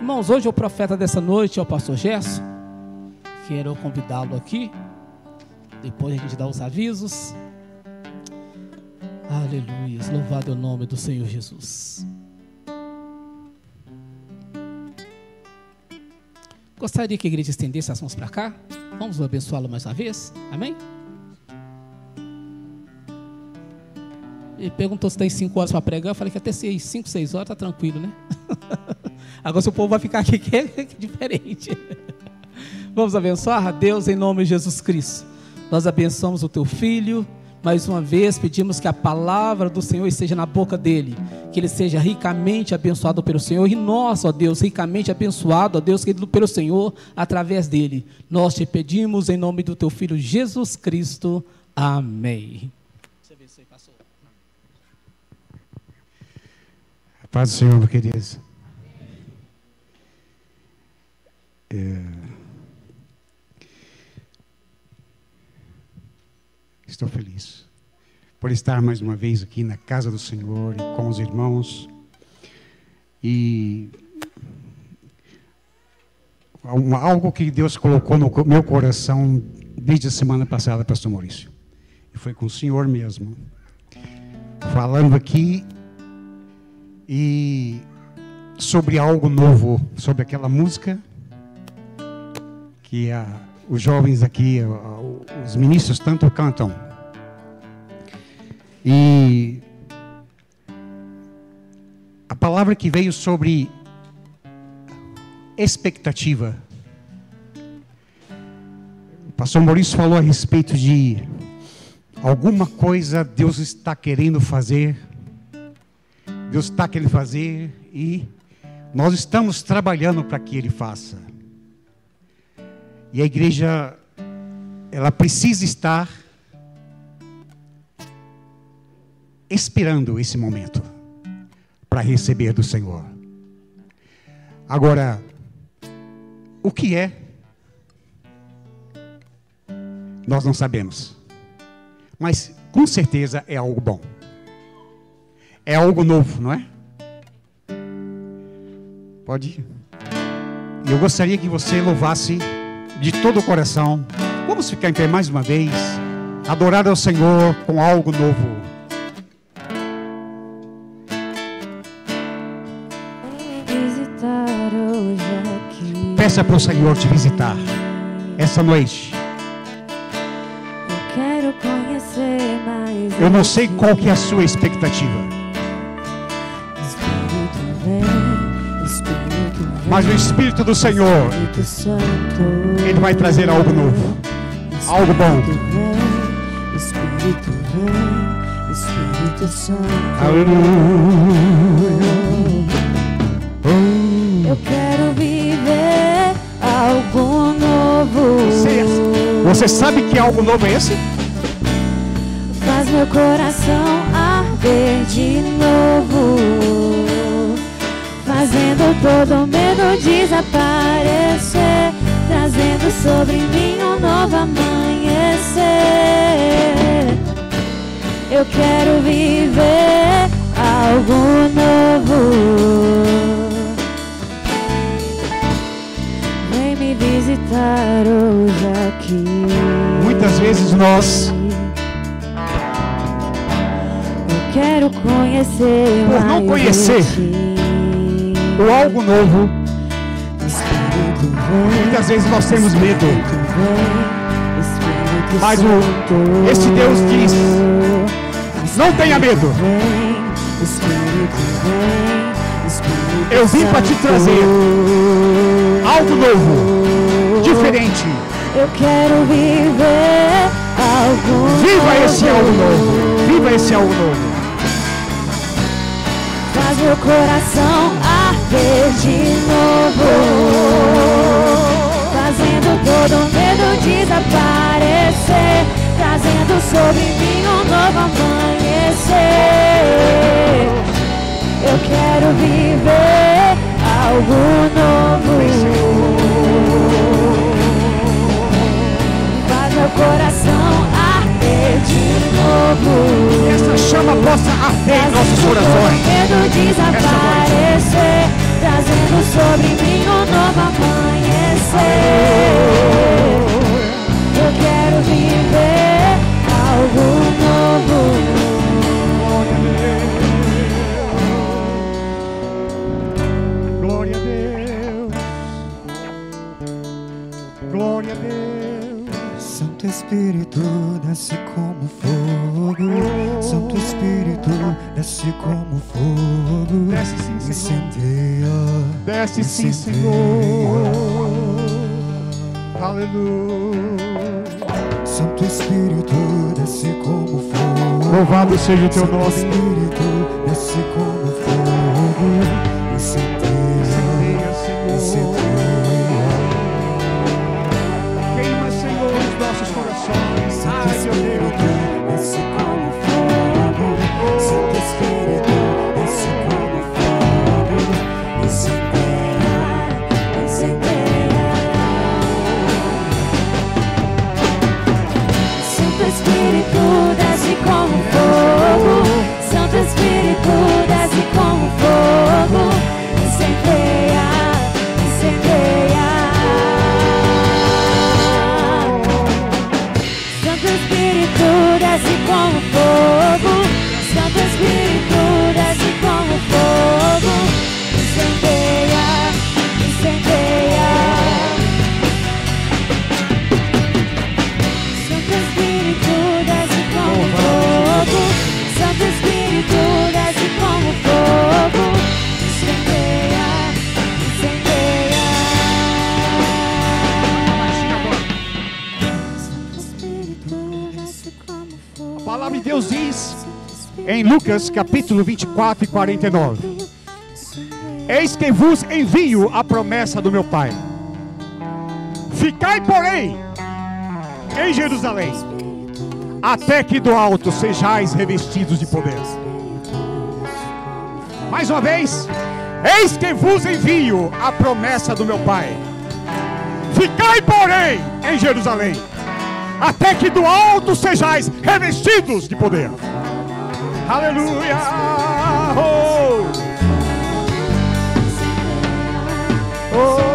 Irmãos, hoje o profeta dessa noite é o pastor Gerson. Quero convidá-lo aqui. Depois a gente dá os avisos. Aleluia. Louvado é o nome do Senhor Jesus. Gostaria que a igreja estendesse as mãos para cá. Vamos abençoá-lo mais uma vez. Amém? Ele perguntou se tem cinco horas para pregar. Eu falei que até seis, cinco, seis horas tá tranquilo, né? Agora se o povo vai ficar aqui que é, diferente. Vamos abençoar? Deus, em nome de Jesus Cristo. Nós abençoamos o teu filho. Mais uma vez pedimos que a palavra do Senhor esteja na boca dele, que ele seja ricamente abençoado pelo Senhor e nós, ó Deus, ricamente abençoado, ó Deus, querido pelo Senhor, através dele. Nós te pedimos em nome do teu filho Jesus Cristo. Amém. Paz do Senhor, queridos. É... Estou feliz por estar mais uma vez aqui na casa do Senhor e com os irmãos. E algo que Deus colocou no meu coração desde a semana passada, Pastor Maurício. E foi com o Senhor mesmo. Falando aqui e sobre algo novo, sobre aquela música que a, os jovens aqui, a, os ministros tanto cantam. E a palavra que veio sobre expectativa. O pastor Maurício falou a respeito de alguma coisa Deus está querendo fazer Deus está querendo fazer e nós estamos trabalhando para que Ele faça. E a igreja, ela precisa estar esperando esse momento para receber do Senhor. Agora, o que é? Nós não sabemos. Mas com certeza é algo bom é algo novo, não é? Pode ir. Eu gostaria que você louvasse de todo o coração. Vamos ficar em pé mais uma vez. Adorar ao Senhor com algo novo. Peça para o Senhor te visitar essa noite. Eu não sei qual que é a sua expectativa. Mas o Espírito do Senhor, Ele vai trazer algo novo, algo bom. Espírito vem, Espírito Santo. Eu quero viver algo novo. Você, você sabe que algo novo é esse? Faz meu coração arder de novo fazendo todo medo desaparecer, trazendo sobre mim um novo amanhecer. Eu quero viver algo novo. Vem me visitar hoje aqui. Muitas vezes nós Eu quero conhecer por não conhecer o algo novo. Muitas vezes nós temos medo. Mas o, esse Deus diz: não tenha medo. Eu vim para te trazer algo novo, diferente. Eu quero viver algo Viva esse algo novo. Viva esse algo novo. Faz meu coração arder de novo. Fazendo todo medo desaparecer. Trazendo sobre mim um novo amanhecer. Eu quero viver algo novo. Faz meu coração arder de novo. Que essa chama possa arder em nossos corações. Medo desaparecer, trazendo sobre mim novo amanhecer. Eu quero viver Desce sim. Senhor. Aleluia. Santo Espírito, desce como fogo. Louvado seja o teu Santo nome. Espírito, Lucas capítulo 24 e 49. Eis que vos envio a promessa do meu Pai. Ficai, porém, em Jerusalém, até que do alto sejais revestidos de poder. Mais uma vez, eis que vos envio a promessa do meu Pai. Ficai, porém, em Jerusalém, até que do alto sejais revestidos de poder. Aleluia! Oh! Oh,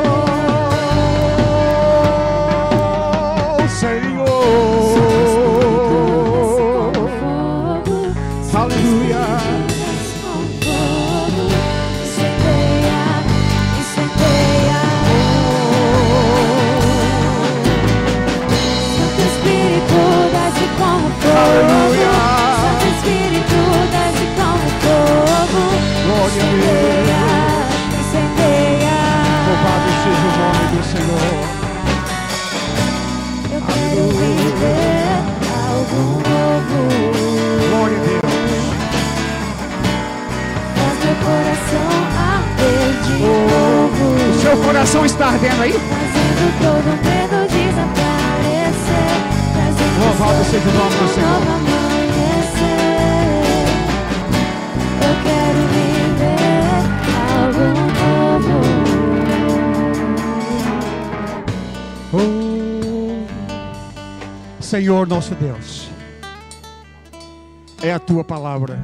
tua palavra,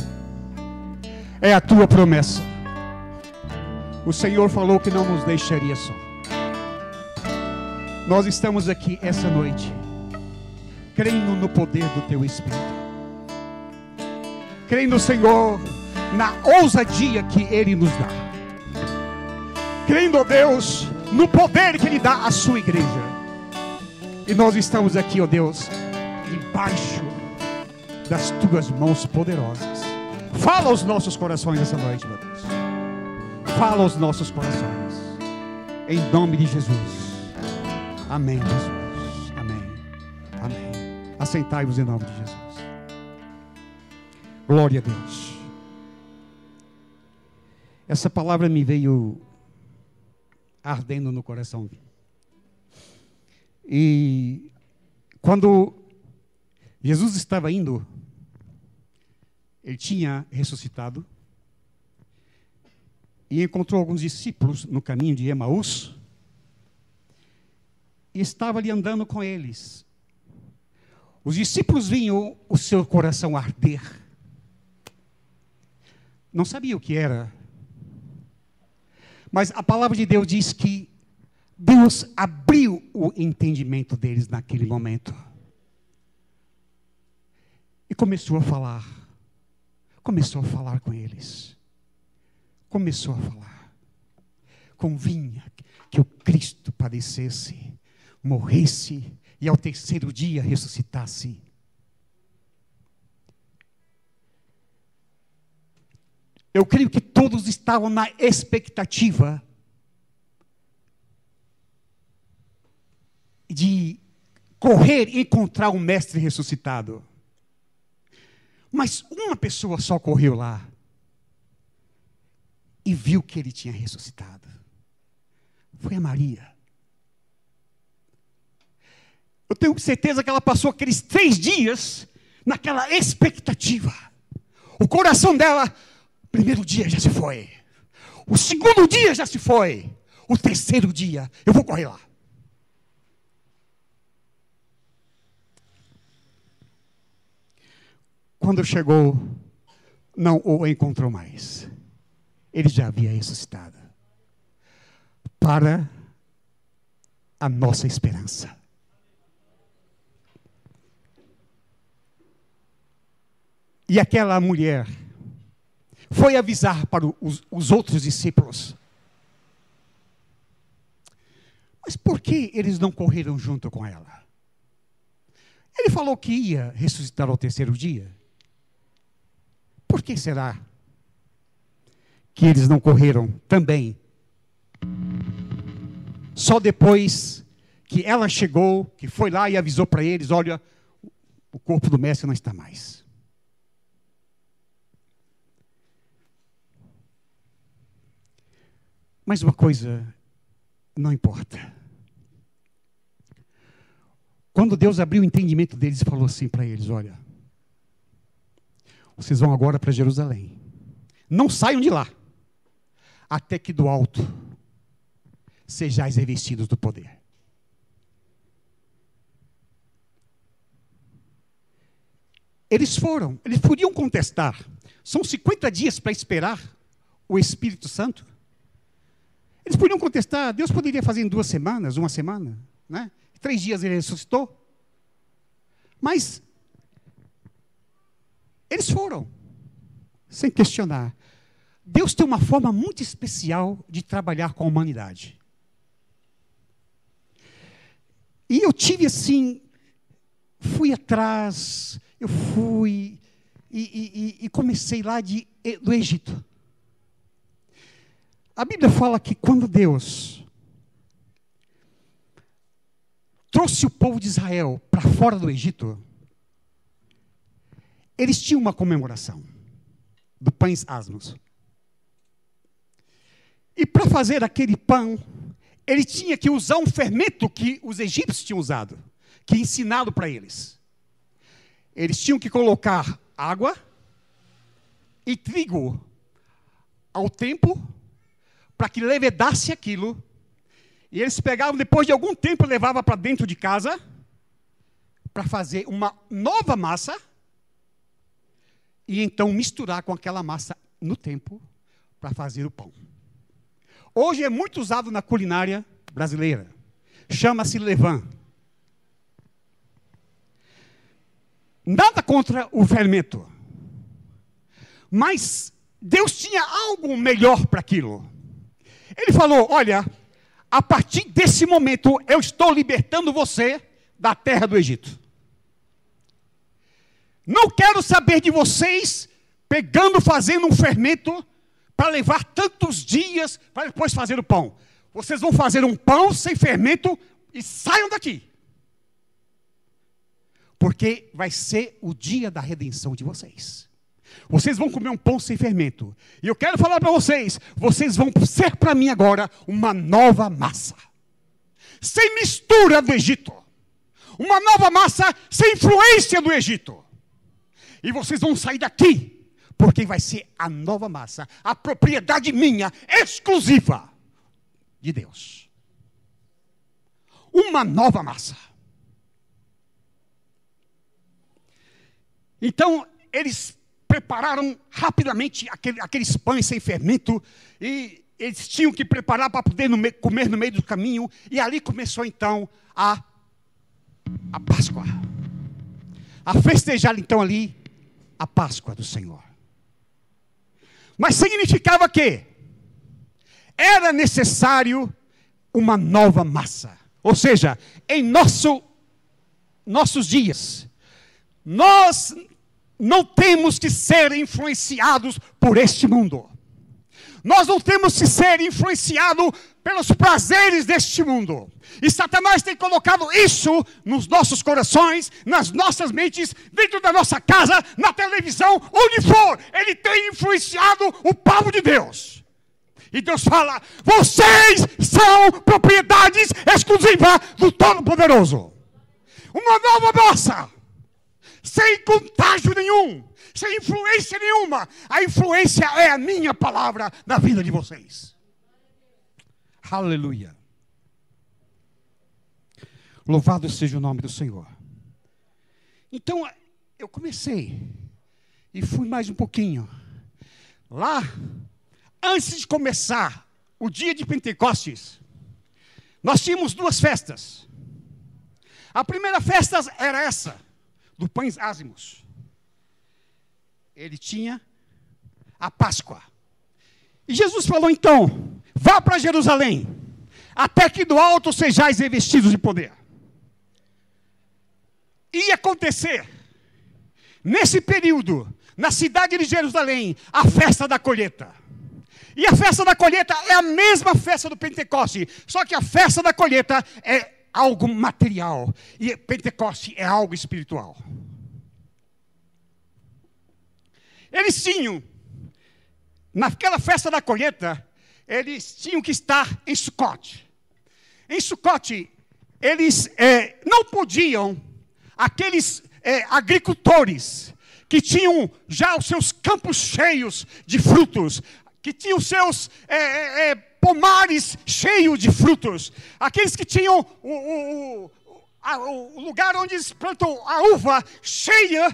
é a tua promessa. O Senhor falou que não nos deixaria só. Nós estamos aqui essa noite, crendo no poder do teu Espírito, crendo, Senhor, na ousadia que Ele nos dá, crendo, ó Deus, no poder que Ele dá à sua igreja. E nós estamos aqui, ó Deus, debaixo das tuas mãos poderosas. Fala aos nossos corações essa noite, meu Deus. Fala aos nossos corações. Em nome de Jesus. Amém, Jesus. Amém. Amém. Assentai-vos em nome de Jesus. Glória a Deus. Essa palavra me veio ardendo no coração. E quando Jesus estava indo, ele tinha ressuscitado e encontrou alguns discípulos no caminho de Emaús e estava ali andando com eles. Os discípulos vinham o seu coração arder. Não sabia o que era. Mas a palavra de Deus diz que Deus abriu o entendimento deles naquele momento. E começou a falar. Começou a falar com eles. Começou a falar. Convinha que o Cristo padecesse, morresse e ao terceiro dia ressuscitasse. Eu creio que todos estavam na expectativa de correr e encontrar o Mestre ressuscitado. Mas uma pessoa só correu lá e viu que ele tinha ressuscitado. Foi a Maria. Eu tenho certeza que ela passou aqueles três dias naquela expectativa. O coração dela, primeiro dia já se foi. O segundo dia já se foi. O terceiro dia, eu vou correr lá. Quando chegou, não o encontrou mais. Ele já havia ressuscitado. Para a nossa esperança. E aquela mulher foi avisar para os, os outros discípulos. Mas por que eles não correram junto com ela? Ele falou que ia ressuscitar ao terceiro dia. Por que será que eles não correram também? Só depois que ela chegou, que foi lá e avisou para eles: olha, o corpo do mestre não está mais. Mas uma coisa não importa. Quando Deus abriu o entendimento deles e falou assim para eles: Olha, vocês vão agora para Jerusalém. Não saiam de lá, até que do alto sejais revestidos do poder. Eles foram, eles podiam contestar. São 50 dias para esperar o Espírito Santo. Eles podiam contestar, Deus poderia fazer em duas semanas, uma semana, né? Três dias ele ressuscitou. Mas eles foram, sem questionar. Deus tem uma forma muito especial de trabalhar com a humanidade. E eu tive assim, fui atrás, eu fui e, e- e comecei lá de, do Egito. A Bíblia fala que quando Deus trouxe o povo de Israel para fora do Egito, eles tinham uma comemoração do pães asmos. E para fazer aquele pão, ele tinha que usar um fermento que os egípcios tinham usado, que ensinado para eles. Eles tinham que colocar água e trigo ao tempo para que levedasse aquilo. E eles pegavam, depois de algum tempo, levavam para dentro de casa para fazer uma nova massa e então misturar com aquela massa no tempo para fazer o pão. Hoje é muito usado na culinária brasileira. Chama-se levain. Nada contra o fermento. Mas Deus tinha algo melhor para aquilo. Ele falou: Olha, a partir desse momento eu estou libertando você da terra do Egito. Não quero saber de vocês pegando, fazendo um fermento para levar tantos dias para depois fazer o pão. Vocês vão fazer um pão sem fermento e saiam daqui. Porque vai ser o dia da redenção de vocês. Vocês vão comer um pão sem fermento. E eu quero falar para vocês: vocês vão ser para mim agora uma nova massa. Sem mistura do Egito. Uma nova massa sem influência do Egito. E vocês vão sair daqui, porque vai ser a nova massa, a propriedade minha, exclusiva de Deus. Uma nova massa. Então, eles prepararam rapidamente aquele- aqueles pães sem fermento e, eles tinham que preparar para poder no me- comer no meio do caminho, e ali começou então a, a Páscoa. A festejar então ali a Páscoa do Senhor. Mas significava que era necessário uma nova massa. Ou seja, em nosso, nossos dias, nós não temos que ser influenciados por este mundo. Nós não temos que ser influenciados pelos prazeres deste mundo. E Satanás tem colocado isso nos nossos corações, nas nossas mentes, dentro da nossa casa, na televisão, onde for. Ele tem influenciado o povo de Deus. E Deus fala: vocês são propriedades exclusivas do Todo-Poderoso. Uma nova moça, sem contágio nenhum, sem influência nenhuma. A influência é a minha palavra na vida de vocês. Aleluia. Louvado seja o nome do Senhor. Então, eu comecei e fui mais um pouquinho. Lá, antes de começar o dia de Pentecostes, nós tínhamos duas festas. A primeira festa era essa, do pães ázimos. Ele tinha a Páscoa. E Jesus falou então: vá para Jerusalém, até que do alto sejais revestidos de poder. Ia acontecer, nesse período, na cidade de Jerusalém, a festa da colheita. E a festa da colheita é a mesma festa do Pentecoste, só que a festa da colheita é algo material e Pentecoste é algo espiritual. Eles tinham, naquela festa da colheita, eles tinham que estar em Sucote. Em Sucote, eles eh, não podiam, aqueles eh, agricultores que tinham já os seus campos cheios de frutos, que tinham seus eh, eh, eh, pomares cheios de frutos, aqueles que tinham o, o- o- a- o lugar onde eles plantam a uva cheia,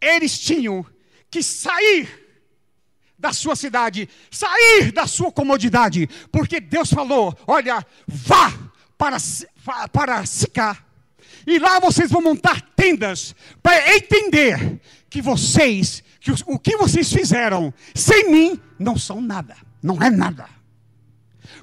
eles tinham que sair da sua cidade, sair da sua comodidade, porque Deus falou: olha, vá para, para Sicá, e lá vocês vão montar tendas, para entender que vocês, que o que vocês fizeram sem mim, não são nada, não é nada.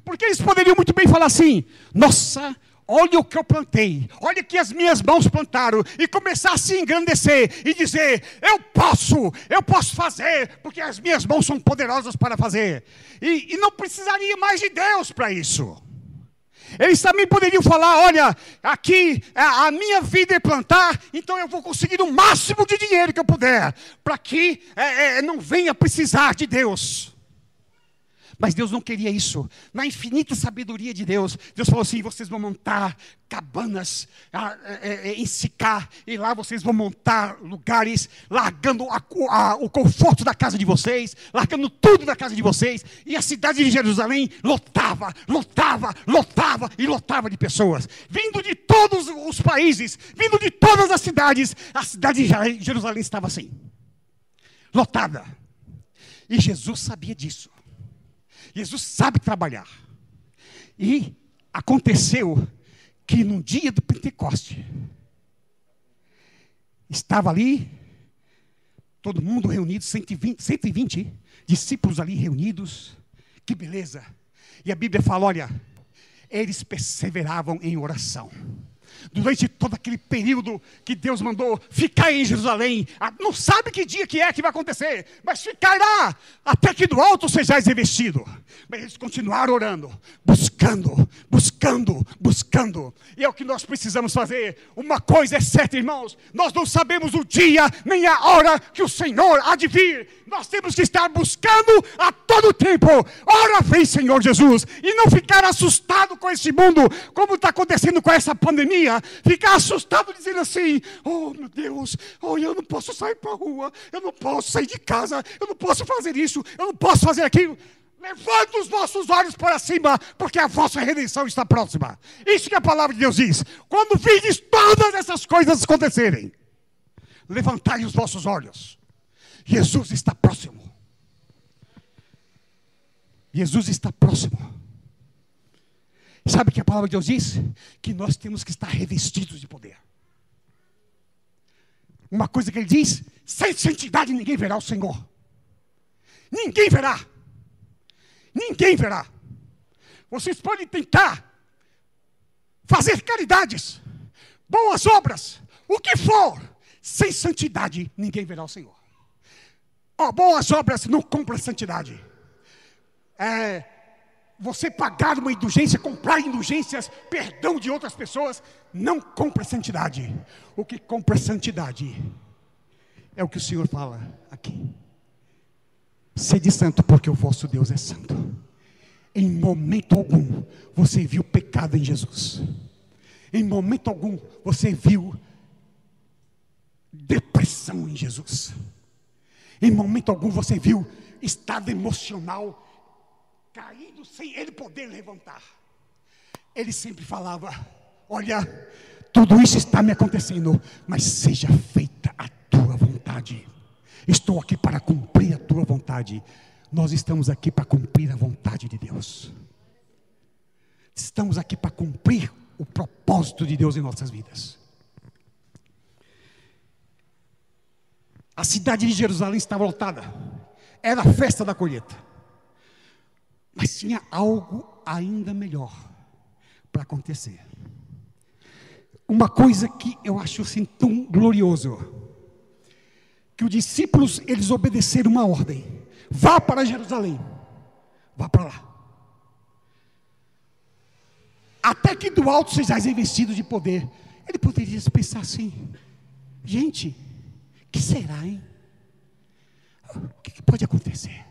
Porque eles poderiam muito bem falar assim: nossa, olha o que eu plantei, olha que as minhas mãos plantaram, e começar a se engrandecer e dizer: eu posso, eu posso fazer, porque as minhas mãos são poderosas para fazer. E, e não precisaria mais de Deus para isso. Eles também poderiam falar: olha, aqui a, a minha vida é plantar, então eu vou conseguir o máximo de dinheiro que eu puder, para que é, é, não venha precisar de Deus. Mas Deus não queria isso. Na infinita sabedoria de Deus, Deus falou assim: vocês vão montar cabanas ah, é, é, em Sicá, e lá vocês vão montar lugares, largando a a- o conforto da casa de vocês, largando tudo da casa de vocês, e a cidade de Jerusalém lotava, lotava, lotava e lotava de pessoas, vindo de todos os países, vindo de todas as cidades, a cidade de Jer- Jerusalém estava assim, lotada. E Jesus sabia disso. Jesus sabe trabalhar. E aconteceu que no dia do Pentecoste, estava ali, todo mundo reunido, 120, 120 discípulos ali reunidos, que beleza. E a Bíblia fala: olha, eles perseveravam em oração. Durante todo aquele período que Deus mandou ficar em Jerusalém, ah, não sabe que dia que é que vai acontecer, mas ficará até que do alto sejais revestido. Mas eles continuaram orando, buscando, buscando, buscando. E é o que nós precisamos fazer. Uma coisa é certa, irmãos: nós não sabemos o dia nem a hora que o Senhor há de vir. Nós temos que estar buscando a todo tempo. Ora vem, Senhor Jesus, e não ficar assustado com esse mundo, como está acontecendo com essa pandemia. Ficar assustado dizendo assim: Oh meu Deus, oh, eu não posso sair para a rua, eu não posso sair de casa, eu não posso fazer isso, eu não posso fazer aquilo. Levanta os vossos olhos para cima, porque a vossa redenção está próxima. Isso que a palavra de Deus diz. Quando vides todas essas coisas acontecerem, levantai os vossos olhos. Jesus está próximo. Jesus está próximo. Sabe o que a palavra de Deus diz? Que nós temos que estar revestidos de poder. Uma coisa que ele diz: sem santidade ninguém verá o Senhor. Ninguém verá. Ninguém verá. Vocês podem tentar fazer caridades, boas obras, o que for, sem santidade ninguém verá o Senhor. Ó, boas obras não compram santidade. É, você pagar uma indulgência, comprar indulgências, perdão de outras pessoas, não compra santidade. O que compra santidade é o que o Senhor fala aqui. Sede santo, porque o vosso Deus é santo. Em momento algum você viu pecado em Jesus. Em momento algum você viu depressão em Jesus. Em momento algum você viu estado emocional caído sem ele poder levantar. Ele sempre falava: Olha, tudo isso está me acontecendo, mas seja feita a tua vontade. Estou aqui para cumprir a tua vontade. Nós estamos aqui para cumprir a vontade de Deus. Estamos aqui para cumprir o propósito de Deus em nossas vidas. A cidade de Jerusalém estava lotada. Era a festa da colheita. Mas tinha algo ainda melhor para acontecer. Uma coisa que eu acho assim tão glorioso. Que os discípulos, eles obedeceram uma ordem. Vá para Jerusalém. Vá para lá. Até que do alto sejais investidos de poder. Ele poderia pensar assim: gente, que será, hein? O que, pode acontecer?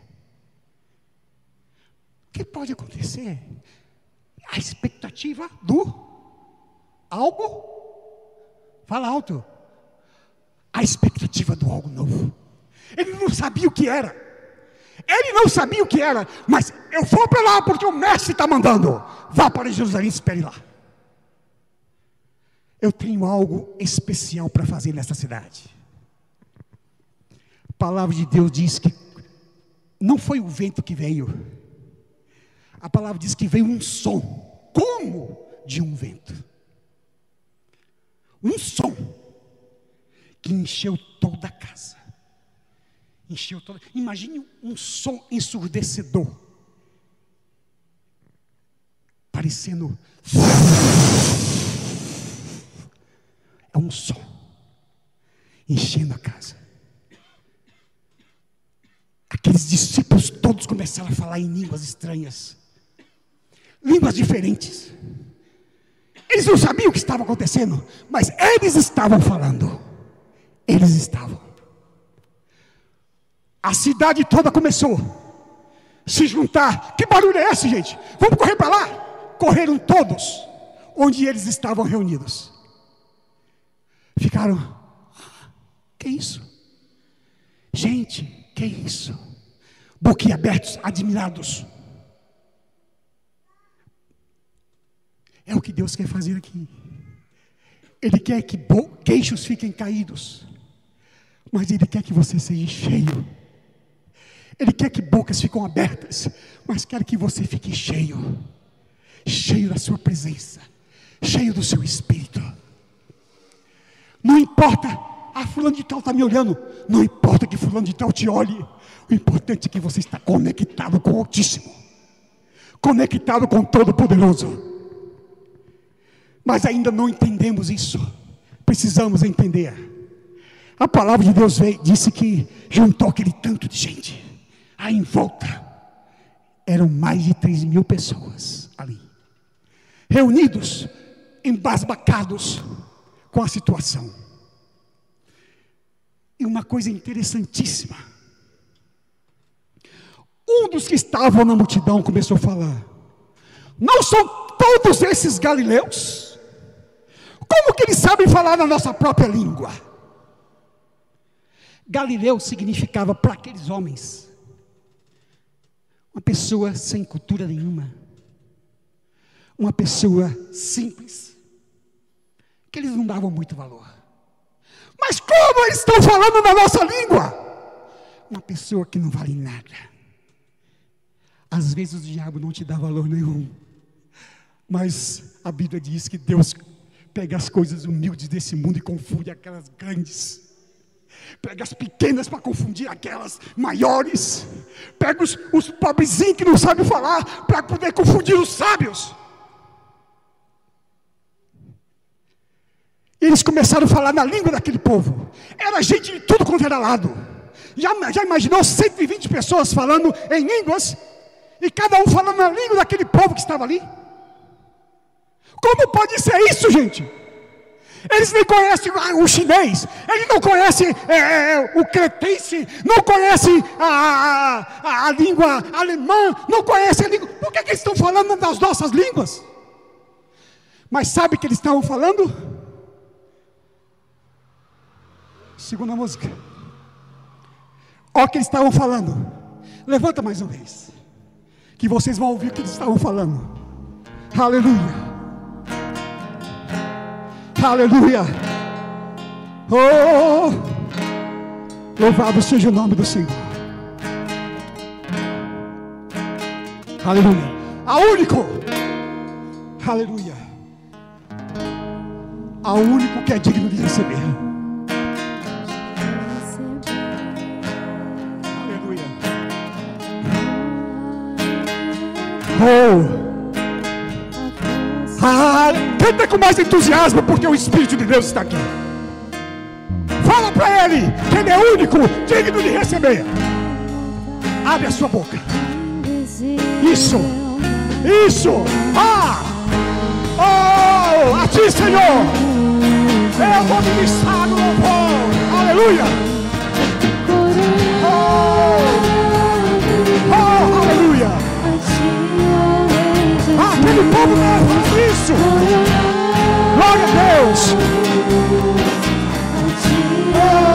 O que pode acontecer? A expectativa do algo. Fala alto. A expectativa do algo novo. Ele não sabia o que era. Ele não sabia o que era, mas eu vou para lá porque o mestre está mandando. Vá para Jerusalém e espere lá. Eu tenho algo especial para fazer nessa cidade. A palavra de Deus diz que não foi o vento que veio. A palavra diz que veio um som, como de um vento. Um som que encheu toda a casa. Encheu toda. Imagine um som ensurdecedor. Parecendo. É um som. Enchendo a casa. Aqueles discípulos todos começaram a falar em línguas estranhas. Línguas diferentes. Eles não sabiam o que estava acontecendo, mas eles estavam falando. Eles estavam. A cidade toda começou a se juntar. Que barulho é esse, gente? Vamos correr para lá. Correram todos onde eles estavam reunidos. Ficaram. "Ah, Que isso? Gente, que isso? Boquiabertos, admirados. É o que Deus quer fazer aqui. Ele quer que queixos fiquem caídos, mas Ele quer que você seja cheio. Ele quer que bocas fiquem abertas, mas quer que você fique cheio, cheio da Sua presença, cheio do Seu Espírito. Não importa, ah, fulano de tal está me olhando, não importa que fulano de tal te olhe, o importante é que você está conectado com o Altíssimo, conectado com o Todo-Poderoso. Mas ainda não entendemos isso. Precisamos entender. A palavra de Deus veio, disse que juntou aquele tanto de gente. Aí em volta eram mais de 3 mil pessoas ali. Reunidos, embasbacados com a situação. Uma coisa interessantíssima. Um dos que estavam na multidão começou a falar: Não são todos esses galileus? Como que eles sabem falar na nossa própria língua? Galileu significava para aqueles homens uma pessoa sem cultura nenhuma, uma pessoa simples, que eles não davam muito valor. Mas como eles estão falando na nossa língua? Uma pessoa que não vale nada. Às vezes o diabo não te dá valor nenhum. Mas a Bíblia diz que Deus pega as coisas humildes desse mundo e confunde aquelas grandes. Pega as pequenas para confundir aquelas maiores. Pega os, os pobrezinhos que não sabem falar para poder confundir os sábios. Eles começaram a falar na língua daquele povo. Era gente de tudo quanto era lado. Já, já imaginou 120 pessoas falando em línguas? E cada um falando na língua daquele povo que estava ali? Como pode ser isso, gente? Eles nem conhecem ah, o chinês, eles não conhecem é, é, o cretense, não conhecem a, a, a, língua alemã, não conhecem a língua. Por que, que eles estão falando das nossas línguas? Mas sabe o que eles estavam falando? Segunda música. Olha o que eles estavam falando. Levanta mais uma vez. Que vocês vão ouvir o que eles estavam falando. Aleluia. Aleluia. Oh, louvado seja o nome do Senhor. Aleluia. A único. Aleluia. A único que é digno de receber. Oh. Ah, canta com mais entusiasmo, porque o Espírito de Deus está aqui. Fala para ele que ele é único, digno de receber. Abre a sua boca. Isso, isso. Ah, oh, a ti, Senhor. Eu vou ministrar no louvor. Aleluia. Ah, faz isso. Glória a Deus. Oh,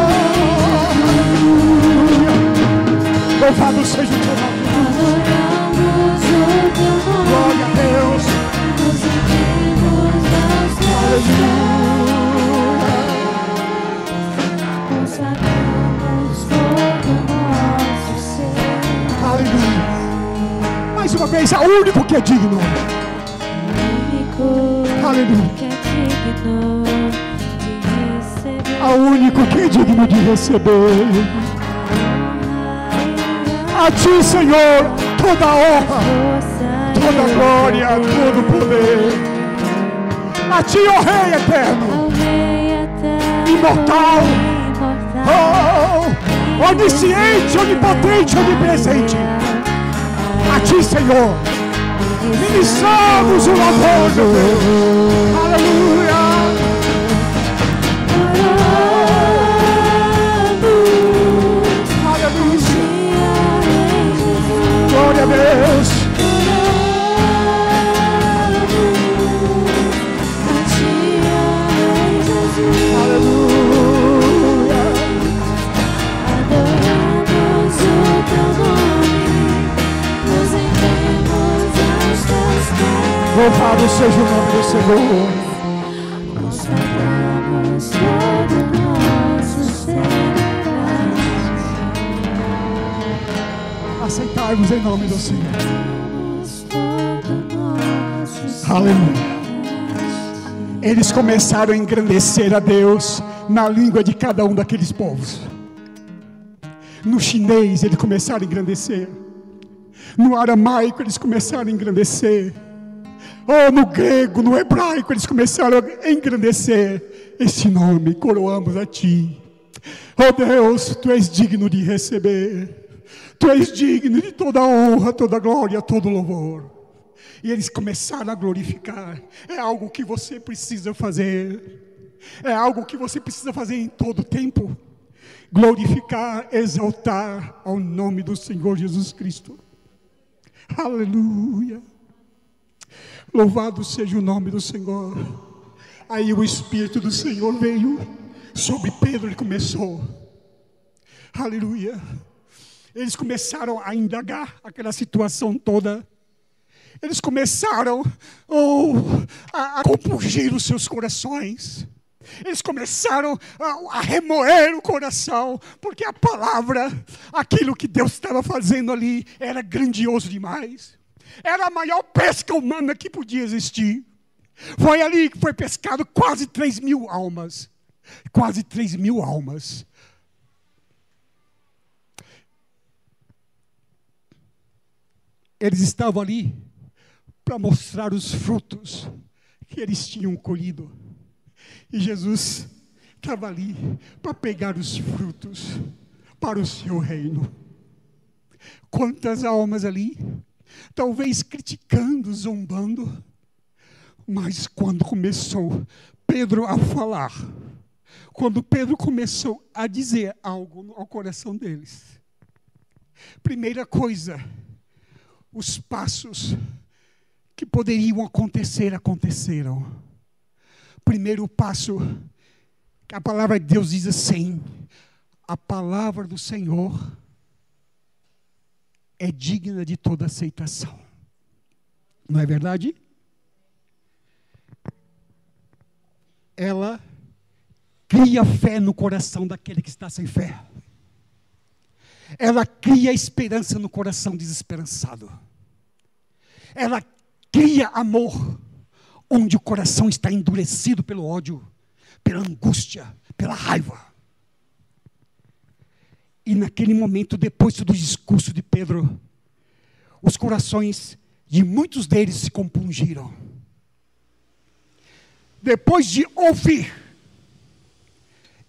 Louvado seja o teu nome. Glória a Deus. Aleluia. Mais uma vez, é o único que é digno. Aleluia. A único que é digno de receber. A ti, Senhor, toda honra, toda glória, todo poder. A ti, ó Rei eterno, imortal, oh, onisciente, onipotente, onipresente. A ti, Senhor, ministramos o louvor, meu Deus. Aleluia. Aleluia. Glória a Deus. Seja o nome do Senhor. Aceitarmos em nome do Senhor. Aleluia. Eles começaram a engrandecer a Deus na língua de cada um daqueles povos. No chinês, eles começaram a engrandecer. No aramaico, eles começaram a engrandecer. Oh, no grego, no hebraico, eles começaram a engrandecer esse nome. Coroamos a Ti. Oh Deus, Tu és digno de receber. Tu és digno de toda honra, toda glória, todo louvor. E eles começaram a glorificar. É algo que você precisa fazer. É algo que você precisa fazer em todo tempo. Glorificar, exaltar ao nome do Senhor Jesus Cristo. Aleluia. Louvado seja o nome do Senhor. Aí o Espírito do Senhor veio sobre Pedro e começou. Aleluia. Eles começaram a indagar aquela situação toda. Eles começaram oh, a, a compungir os seus corações. Eles começaram a, a remoer o coração, porque a palavra, aquilo que Deus estava fazendo ali, era grandioso demais. Era a maior pesca humana que podia existir. Foi ali que foi pescado quase 3 mil almas. Quase 3 mil almas. Eles estavam ali para mostrar os frutos que eles tinham colhido. E Jesus estava ali para pegar os frutos para o seu reino. Quantas almas ali, talvez criticando, zombando, mas quando começou Pedro a falar, quando Pedro começou a dizer algo ao coração deles, primeira coisa, os passos que poderiam acontecer aconteceram. Primeiro passo, a palavra de Deus diz assim: a palavra do Senhor é digna de toda aceitação. Não é verdade? Ela cria fé no coração daquele que está sem fé. Ela cria esperança no coração desesperançado. Ela cria amor onde o coração está endurecido pelo ódio, pela angústia, pela raiva. E naquele momento, depois do discurso de Pedro, os corações de muitos deles se compungiram. Depois de ouvir,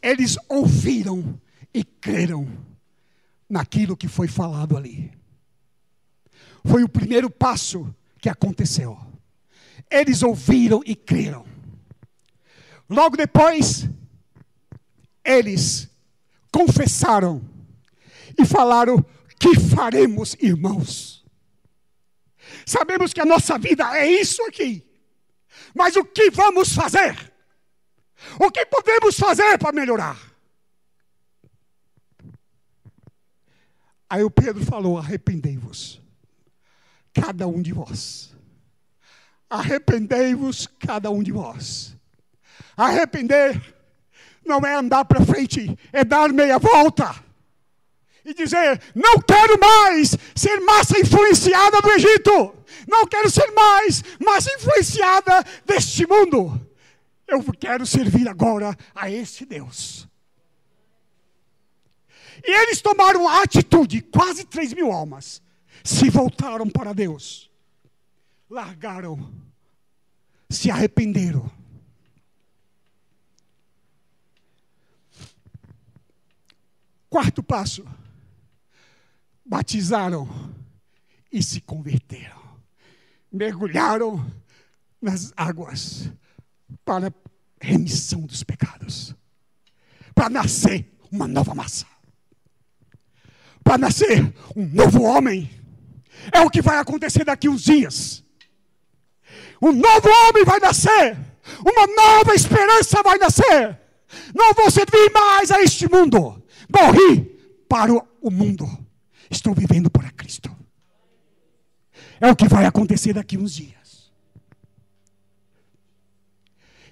eles ouviram e creram naquilo que foi falado ali. Foi o primeiro passo que aconteceu. Eles ouviram e creram. Logo depois, eles confessaram e falaram: Que faremos, irmãos? Sabemos que a nossa vida é isso aqui, mas o que vamos fazer? O que podemos fazer para melhorar? Aí o Pedro falou: Arrependei-vos, cada um de vós. Arrependei-vos, cada um de vós. Arrepender não é andar para frente, é dar meia volta e dizer: não quero mais ser massa influenciada do Egito, não quero ser mais massa influenciada deste mundo. Eu quero servir agora a esse Deus. E eles tomaram a atitude, quase 3 mil almas se voltaram para Deus, largaram, se arrependeram. Quarto passo, batizaram e se converteram, mergulharam nas águas para remissão dos pecados, para nascer uma nova massa, para nascer um novo homem. É o que vai acontecer daqui uns dias. Um novo homem vai nascer, uma nova esperança vai nascer. Não vou servir mais a este mundo. Morri para o mundo. Estou vivendo para Cristo. É o que vai acontecer daqui uns dias.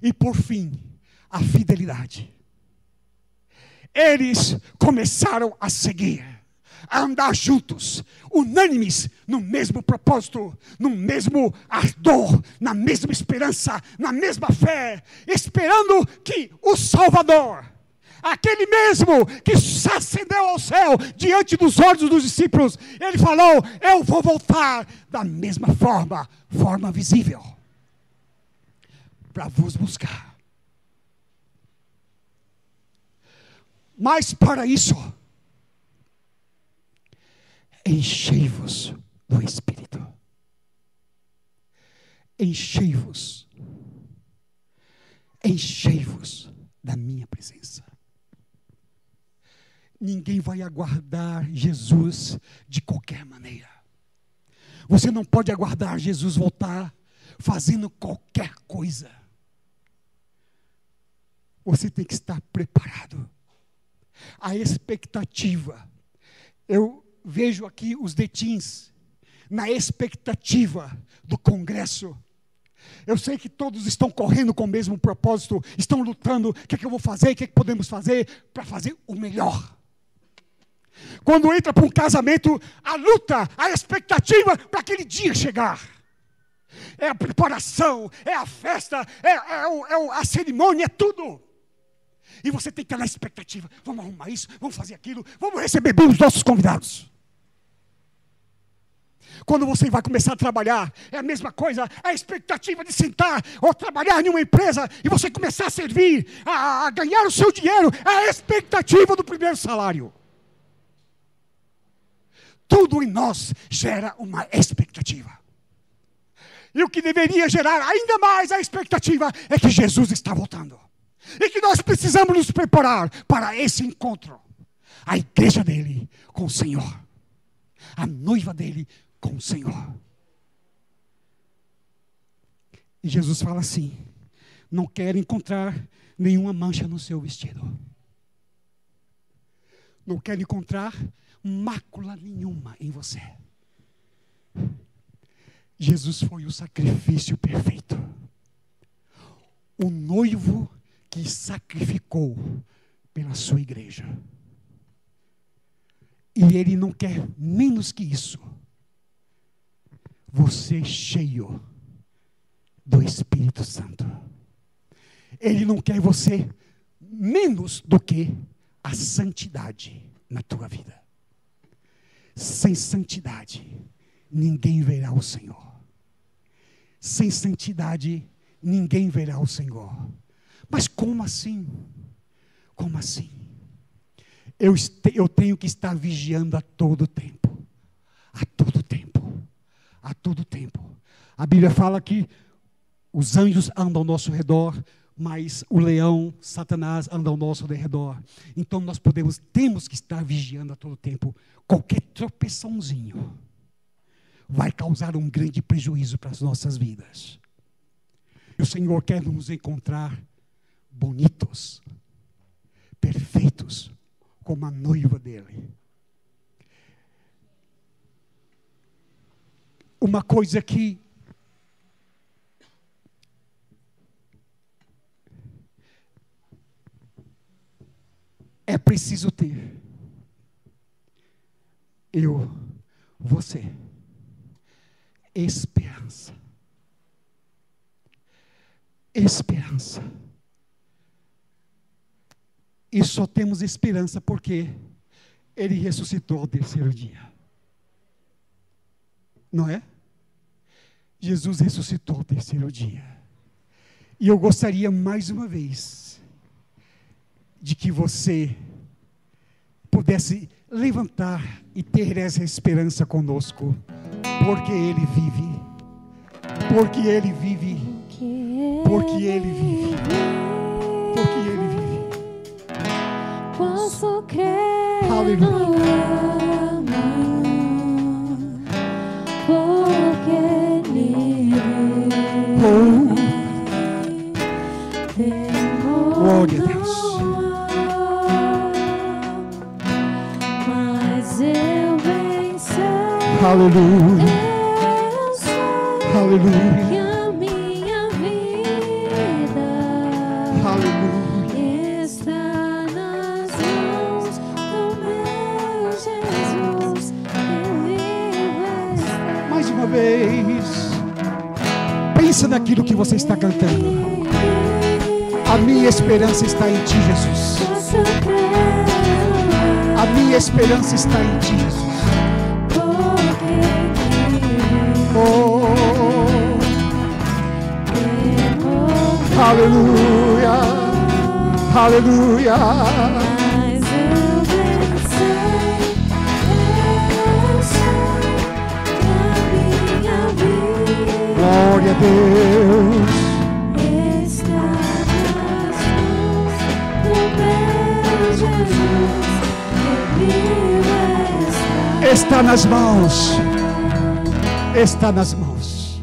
E por fim, a fidelidade. Eles começaram a seguir, a andar juntos, unânimes no mesmo propósito, no mesmo ardor, na mesma esperança, na mesma fé, esperando que o Salvador, aquele mesmo que se acendeu ao céu diante dos olhos dos discípulos, ele falou: Eu vou voltar da mesma forma, forma visível, para vos buscar. Mas para isso, enchei-vos do Espírito. Enchei-vos. Enchei-vos da minha presença. Ninguém vai aguardar Jesus de qualquer maneira. Você não pode aguardar Jesus voltar fazendo qualquer coisa. Você tem que estar preparado. A expectativa. Eu vejo aqui os detins na expectativa do congresso Eu sei que todos estão correndo com o mesmo propósito, estão lutando. O que, é que eu vou fazer? O que, é que podemos fazer para fazer o melhor? Quando entra para um casamento, a luta, a expectativa para aquele dia chegar. É a preparação, é a festa, é, é o- é a cerimônia, é tudo. E você tem que estar na expectativa. Vamos arrumar isso, vamos fazer aquilo, vamos receber bem os nossos convidados. Quando você vai começar a trabalhar, é a mesma coisa, a expectativa de sentar ou trabalhar em uma empresa e você começar a servir, a, a ganhar o seu dinheiro, é a expectativa do primeiro salário. Tudo em nós gera uma expectativa. E o que deveria gerar ainda mais a expectativa é que Jesus está voltando. E que nós precisamos nos preparar para esse encontro. A igreja dele com o Senhor. A noiva dele com o Senhor. E Jesus fala assim: não quero encontrar nenhuma mancha no seu vestido. Não quero encontrar mácula nenhuma em você. Jesus foi o sacrifício perfeito. O noivo que sacrificou pela sua igreja. E ele não quer menos que isso. Você cheio do Espírito Santo. Ele não quer você menos do que a santidade na tua vida. Sem santidade, ninguém verá o Senhor. Sem santidade, ninguém verá o Senhor. Mas como assim? Como assim? Eu, eu tenho que estar vigiando a todo tempo. A todo tempo. A todo tempo. A Bíblia fala que os anjos andam ao nosso redor, mas o leão, Satanás, anda ao nosso redor. Então nós podemos, temos que estar vigiando a todo tempo. Qualquer tropeçãozinho vai causar um grande prejuízo para as nossas vidas. E o Senhor quer nos encontrar bonitos, perfeitos, como a noiva dele. Uma coisa que é preciso ter. Eu, você, esperança. Esperança. E só temos esperança porque Ele ressuscitou ao terceiro dia. Não é? Jesus ressuscitou ao terceiro dia. E eu gostaria mais uma vez de que você pudesse levantar e ter essa esperança conosco, porque Ele vive, porque Ele vive, porque Ele vive, porque Ele vive. Posso crer Aleluia. no porque nele Oh, temor Glória a Deus. Uma vez, pensa naquilo que você está cantando. A minha esperança está em Ti, Jesus. A minha esperança está em Ti, Jesus. Minha vida Glória a Deus. Está nas mãos, está nas mãos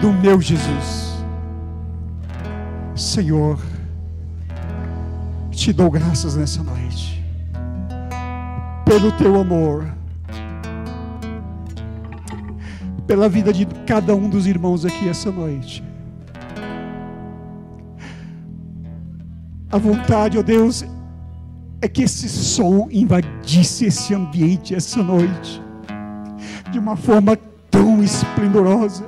do meu Jesus. Senhor, te dou graças nessa noite, pelo teu amor, pela vida de cada um dos irmãos aqui essa noite. A vontade, ó Deus, é que esse som invadisse esse ambiente essa noite de uma forma tão esplendorosa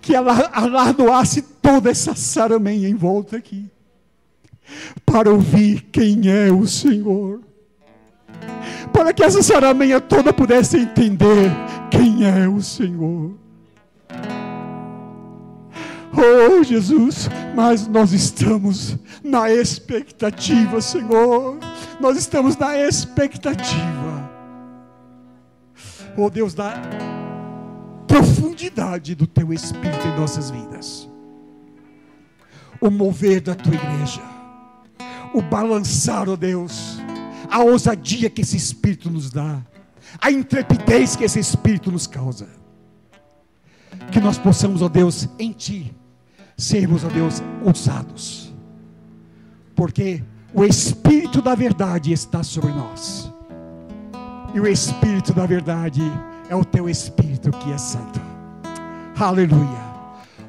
que ela alardoasse toda essa sarameia em volta aqui para ouvir quem é o Senhor. Para que essa sarameia toda pudesse entender quem é o Senhor. Oh Jesus, mas nós estamos na expectativa, Senhor. Nós estamos na expectativa. Oh Deus, da profundidade do teu Espírito em nossas vidas. O mover da tua igreja. O balançar, oh Deus. A ousadia que esse Espírito nos dá. A intrepidez que esse Espírito nos causa. Que nós possamos, ó Deus, em Ti, sermos, ó Deus, ousados. Porque o Espírito da verdade está sobre nós. E o Espírito da verdade é o teu Espírito que é santo. Aleluia.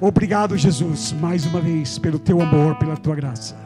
Obrigado, Jesus, mais uma vez, pelo teu amor, pela tua graça.